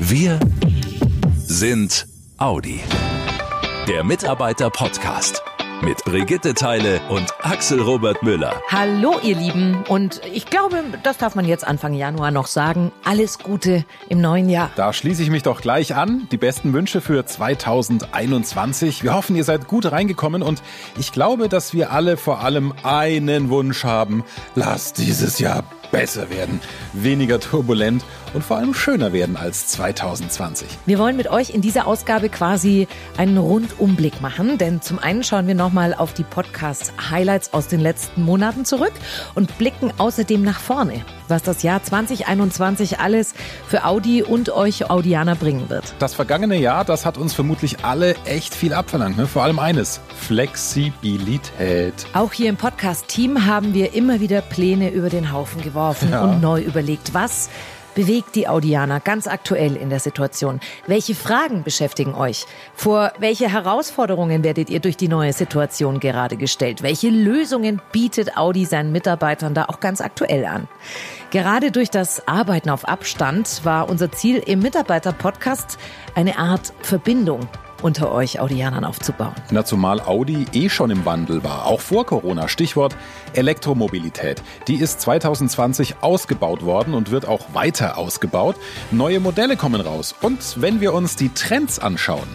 Wir sind Audi. Der Mitarbeiter-Podcast mit Brigitte Teile und Axel Robert Müller. Hallo ihr Lieben und ich glaube, das darf man jetzt Anfang Januar noch sagen. Alles Gute im neuen Jahr. Da schließe ich mich doch gleich an. Die besten Wünsche für 2021. Wir hoffen, ihr seid gut reingekommen und ich glaube, dass wir alle vor allem einen Wunsch haben. Lasst dieses Jahr besser werden, weniger turbulent und vor allem schöner werden als 2020. Wir wollen mit euch in dieser Ausgabe quasi einen Rundumblick machen, denn zum einen schauen wir nochmal auf die Podcast-Highlights aus den letzten Monaten zurück und blicken außerdem nach vorne, was das Jahr 2021 alles für Audi und euch Audianer bringen wird. Das vergangene Jahr, das hat uns vermutlich alle echt viel abverlangt, ne? vor allem eines, Flexibilität. Auch hier im Podcast-Team haben wir immer wieder Pläne über den Haufen geworfen ja. und neu überlegt, was bewegt die Audianer ganz aktuell in der Situation? Welche Fragen beschäftigen euch? Vor welche Herausforderungen werdet ihr durch die neue Situation gerade gestellt? Welche Lösungen bietet Audi seinen Mitarbeitern da auch ganz aktuell an? Gerade durch das Arbeiten auf Abstand war unser Ziel im Mitarbeiter-Podcast eine Art Verbindung unter euch Audianern aufzubauen. Na, zumal Audi eh schon im Wandel war, auch vor Corona. Stichwort Elektromobilität. Die ist 2020 ausgebaut worden und wird auch weiter ausgebaut. Neue Modelle kommen raus. Und wenn wir uns die Trends anschauen,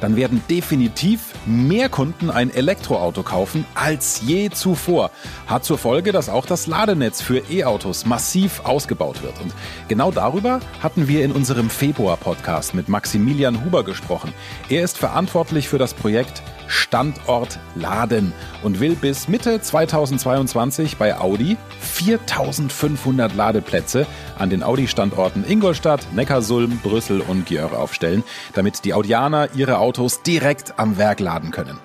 dann werden definitiv mehr Kunden ein Elektroauto kaufen als je zuvor. Hat zur Folge, dass auch das Ladenetz für E-Autos massiv ausgebaut wird. Und genau darüber hatten wir in unserem Februar-Podcast mit Maximilian Huber gesprochen. Er ist verantwortlich für das Projekt Standort Laden und will bis Mitte 2022 bei Audi 4500 Ladeplätze an den Audi-Standorten Ingolstadt, Neckarsulm, Brüssel und Györ aufstellen, damit die Audianer ihre Autos direkt am Werk laden können.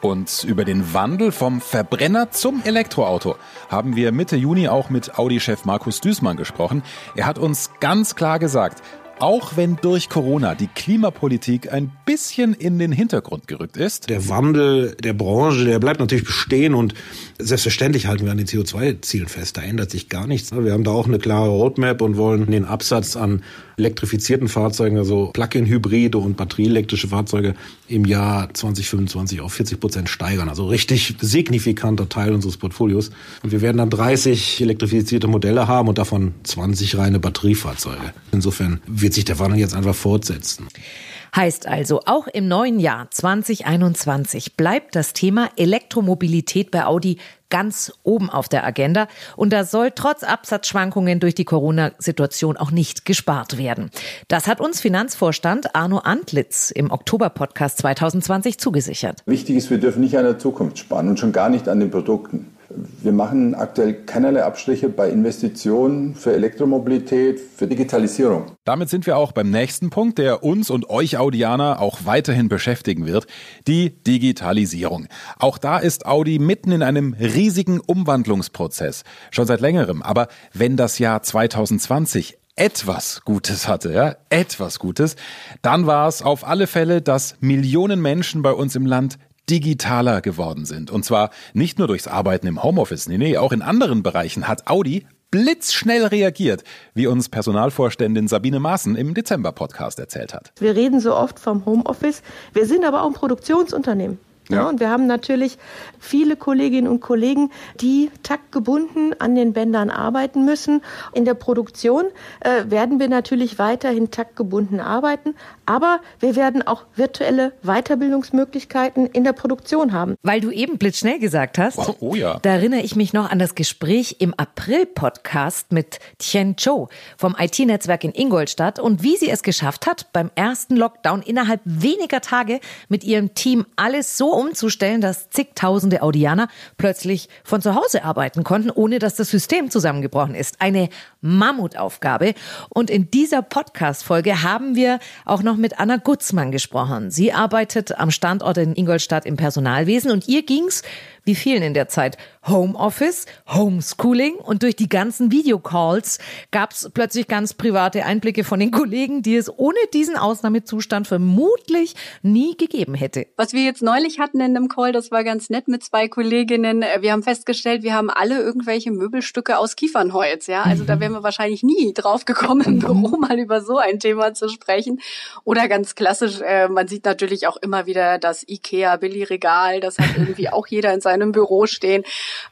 Und über den Wandel vom Verbrenner zum Elektroauto haben wir Mitte Juni auch mit Audi-Chef Markus Düßmann gesprochen. Er hat uns ganz klar gesagt, auch wenn durch Corona die Klimapolitik ein bisschen in den Hintergrund gerückt ist. Der Wandel der Branche, der bleibt natürlich bestehen und selbstverständlich halten wir an den CO2-Zielen fest. Da ändert sich gar nichts. Wir haben da auch eine klare Roadmap und wollen den Absatz an elektrifizierten Fahrzeugen, also Plug-in-Hybride und batterieelektrische Fahrzeuge im Jahr 2025 auf 40 Prozent steigern. Also richtig signifikanter Teil unseres Portfolios. Und wir werden dann 30 elektrifizierte Modelle haben und davon 20 reine Batteriefahrzeuge. Insofern wird sich der Wandel jetzt einfach fortsetzen. Heißt also, auch im neuen Jahr 2021 bleibt das Thema Elektromobilität bei Audi ganz oben auf der Agenda. Und da soll trotz Absatzschwankungen durch die Corona-Situation auch nicht gespart werden. Das hat uns Finanzvorstand Arno Antlitz im Oktober-Podcast 2020 zugesichert. Wichtig ist, wir dürfen nicht an der Zukunft sparen und schon gar nicht an den Produkten. Wir machen aktuell keinerlei Abstriche bei Investitionen für Elektromobilität, für Digitalisierung. Damit sind wir auch beim nächsten Punkt, der uns und euch Audianer auch weiterhin beschäftigen wird, die Digitalisierung. Auch da ist Audi mitten in einem riesigen Umwandlungsprozess, schon seit längerem. Aber wenn das Jahr 2020 etwas Gutes hatte, ja, etwas Gutes, dann war es auf alle Fälle, dass Millionen Menschen bei uns im Land digitaler geworden sind. Und zwar nicht nur durchs Arbeiten im Homeoffice, nee, nee, auch in anderen Bereichen hat Audi blitzschnell reagiert, wie uns Personalvorständin Sabine Maaßen im Dezember-Podcast erzählt hat. Wir reden so oft vom Homeoffice. Wir sind aber auch ein Produktionsunternehmen. Ja. und wir haben natürlich viele Kolleginnen und Kollegen, die taktgebunden an den Bändern arbeiten müssen. In der Produktion äh, werden wir natürlich weiterhin taktgebunden arbeiten, aber wir werden auch virtuelle Weiterbildungsmöglichkeiten in der Produktion haben. Weil du eben blitzschnell gesagt hast, oh, oh ja. da erinnere ich mich noch an das Gespräch im April-Podcast mit Tien Cho vom IT-Netzwerk in Ingolstadt und wie sie es geschafft hat, beim ersten Lockdown innerhalb weniger Tage mit ihrem Team alles so umzustellen, dass zigtausende Audianer plötzlich von zu Hause arbeiten konnten, ohne dass das System zusammengebrochen ist. Eine Mammutaufgabe. Und in dieser Podcast-Folge haben wir auch noch mit Anna Gutzmann gesprochen. Sie arbeitet am Standort in Ingolstadt im Personalwesen und ihr ging's, wie vielen in der Zeit, Homeoffice, Homeschooling und durch die ganzen Videocalls gab es plötzlich ganz private Einblicke von den Kollegen, die es ohne diesen Ausnahmezustand vermutlich nie gegeben hätte. Was wir jetzt neulich hatten in einem Call, das war ganz nett mit zwei Kolleginnen. Wir haben festgestellt, wir haben alle irgendwelche Möbelstücke aus Kiefernholz, ja. Also da wären wir wahrscheinlich nie drauf gekommen, im Büro mal über so ein Thema zu sprechen. Oder ganz klassisch, äh, man sieht natürlich auch immer wieder das IKEA Billigregal, das hat irgendwie auch jeder in seinem Büro stehen.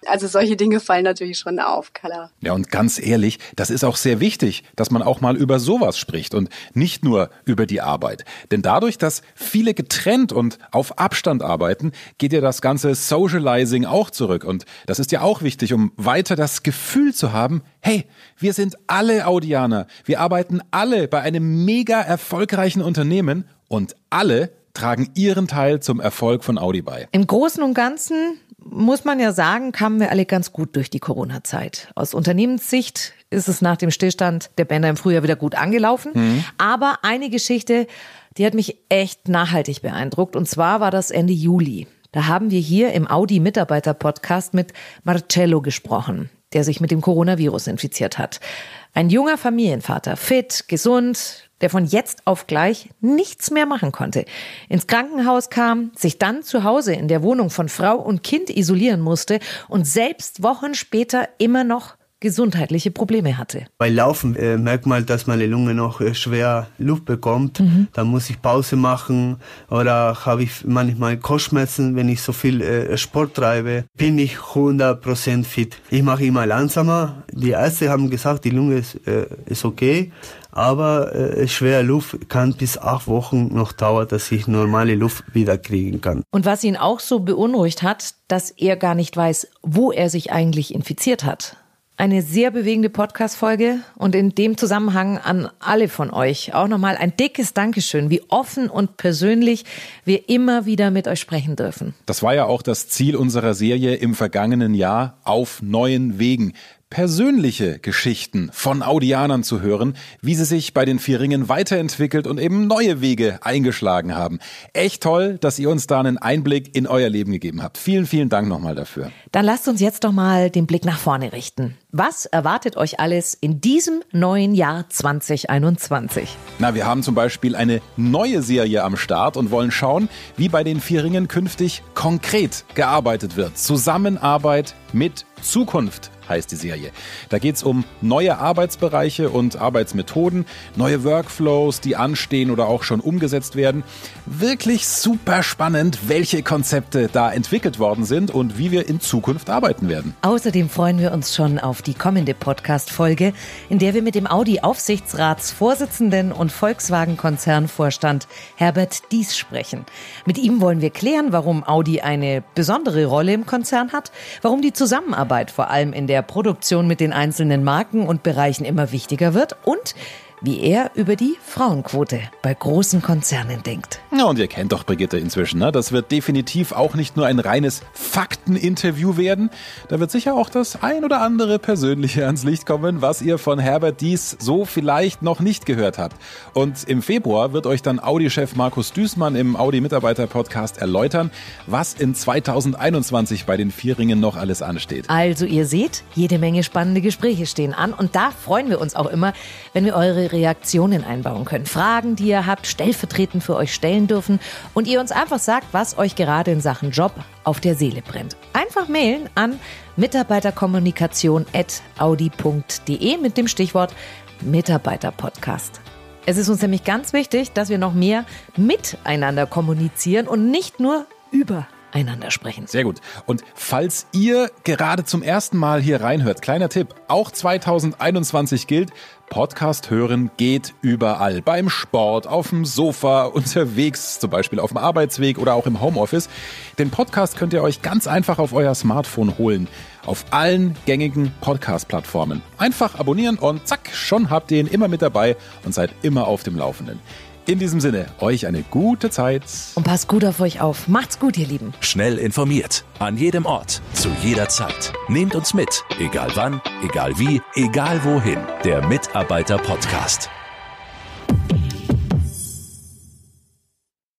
Also solche Dinge fallen natürlich schon auf, klar. Ja, und ganz ehrlich, das ist auch sehr wichtig, dass man auch mal über sowas spricht und nicht nur über die Arbeit. Denn dadurch, dass viele getrennt und auf Abstand arbeiten, geht ja das ganze Socializing auch zurück. Und das ist ja auch wichtig, um weiter das Gefühl zu haben, hey, wir sind alle Audianer. Wir arbeiten alle bei einem mega erfolgreichen Unternehmen und alle tragen ihren Teil zum Erfolg von Audi bei. Im Großen und Ganzen muss man ja sagen, kamen wir alle ganz gut durch die Corona-Zeit. Aus Unternehmenssicht ist es nach dem Stillstand der Bänder im Frühjahr wieder gut angelaufen. Mhm. Aber eine Geschichte, die hat mich echt nachhaltig beeindruckt. Und zwar war das Ende Juli. Da haben wir hier im Audi-Mitarbeiter-Podcast mit Marcello gesprochen, der sich mit dem Coronavirus infiziert hat. Ein junger Familienvater, fit, gesund, der von jetzt auf gleich nichts mehr machen konnte, ins Krankenhaus kam, sich dann zu Hause in der Wohnung von Frau und Kind isolieren musste und selbst Wochen später immer noch gesundheitliche Probleme hatte. Bei Laufen äh, merkt man, dass meine Lunge noch äh, schwer Luft bekommt. Mhm. Da muss ich Pause machen oder habe ich manchmal Kopfschmerzen, wenn ich so viel äh, Sport treibe. Bin ich 100% fit. Ich mache immer langsamer. Die Ärzte haben gesagt, die Lunge ist, äh, ist okay, aber äh, schwere Luft kann bis acht Wochen noch dauern, dass ich normale Luft wieder kriegen kann. Und was ihn auch so beunruhigt hat, dass er gar nicht weiß, wo er sich eigentlich infiziert hat. Eine sehr bewegende Podcast-Folge und in dem Zusammenhang an alle von euch auch nochmal ein dickes Dankeschön, wie offen und persönlich wir immer wieder mit euch sprechen dürfen. Das war ja auch das Ziel unserer Serie im vergangenen Jahr auf neuen Wegen persönliche Geschichten von Audianern zu hören, wie sie sich bei den vier Ringen weiterentwickelt und eben neue Wege eingeschlagen haben. Echt toll, dass ihr uns da einen Einblick in euer Leben gegeben habt. Vielen, vielen Dank nochmal dafür. Dann lasst uns jetzt doch mal den Blick nach vorne richten. Was erwartet euch alles in diesem neuen Jahr 2021? Na, wir haben zum Beispiel eine neue Serie am Start und wollen schauen, wie bei den vier Ringen künftig konkret gearbeitet wird. Zusammenarbeit mit Zukunft heißt die Serie. Da geht es um neue Arbeitsbereiche und Arbeitsmethoden, neue Workflows, die anstehen oder auch schon umgesetzt werden. Wirklich super spannend, welche Konzepte da entwickelt worden sind und wie wir in Zukunft arbeiten werden. Außerdem freuen wir uns schon auf die kommende Podcast-Folge, in der wir mit dem Audi-Aufsichtsratsvorsitzenden und Volkswagen-Konzernvorstand Herbert Dies sprechen. Mit ihm wollen wir klären, warum Audi eine besondere Rolle im Konzern hat, warum die Zusammenarbeit vor allem in der Produktion mit den einzelnen Marken und Bereichen immer wichtiger wird und wie er über die Frauenquote bei großen Konzernen denkt. Ja, und ihr kennt doch Brigitte inzwischen. Ne? Das wird definitiv auch nicht nur ein reines Fakteninterview werden. Da wird sicher auch das ein oder andere Persönliche ans Licht kommen, was ihr von Herbert Dies so vielleicht noch nicht gehört habt. Und im Februar wird euch dann Audi-Chef Markus Düßmann im Audi-Mitarbeiter-Podcast erläutern, was in 2021 bei den Vierringen noch alles ansteht. Also ihr seht, jede Menge spannende Gespräche stehen an und da freuen wir uns auch immer, wenn wir Reaktionen einbauen können. Fragen, die ihr habt, stellvertretend für euch stellen dürfen und ihr uns einfach sagt, was euch gerade in Sachen Job auf der Seele brennt. Einfach mailen an mitarbeiterkommunikation.audi.de mit dem Stichwort Mitarbeiterpodcast. Es ist uns nämlich ganz wichtig, dass wir noch mehr miteinander kommunizieren und nicht nur über einander sprechen. Sehr gut. Und falls ihr gerade zum ersten Mal hier reinhört, kleiner Tipp, auch 2021 gilt, Podcast hören geht überall. Beim Sport, auf dem Sofa, unterwegs, zum Beispiel auf dem Arbeitsweg oder auch im Homeoffice. Den Podcast könnt ihr euch ganz einfach auf euer Smartphone holen. Auf allen gängigen Podcast-Plattformen. Einfach abonnieren und zack, schon habt ihr ihn immer mit dabei und seid immer auf dem Laufenden. In diesem Sinne, euch eine gute Zeit. Und passt gut auf euch auf. Macht's gut, ihr Lieben. Schnell informiert. An jedem Ort. Zu jeder Zeit. Nehmt uns mit. Egal wann, egal wie, egal wohin. Der Mitarbeiter-Podcast.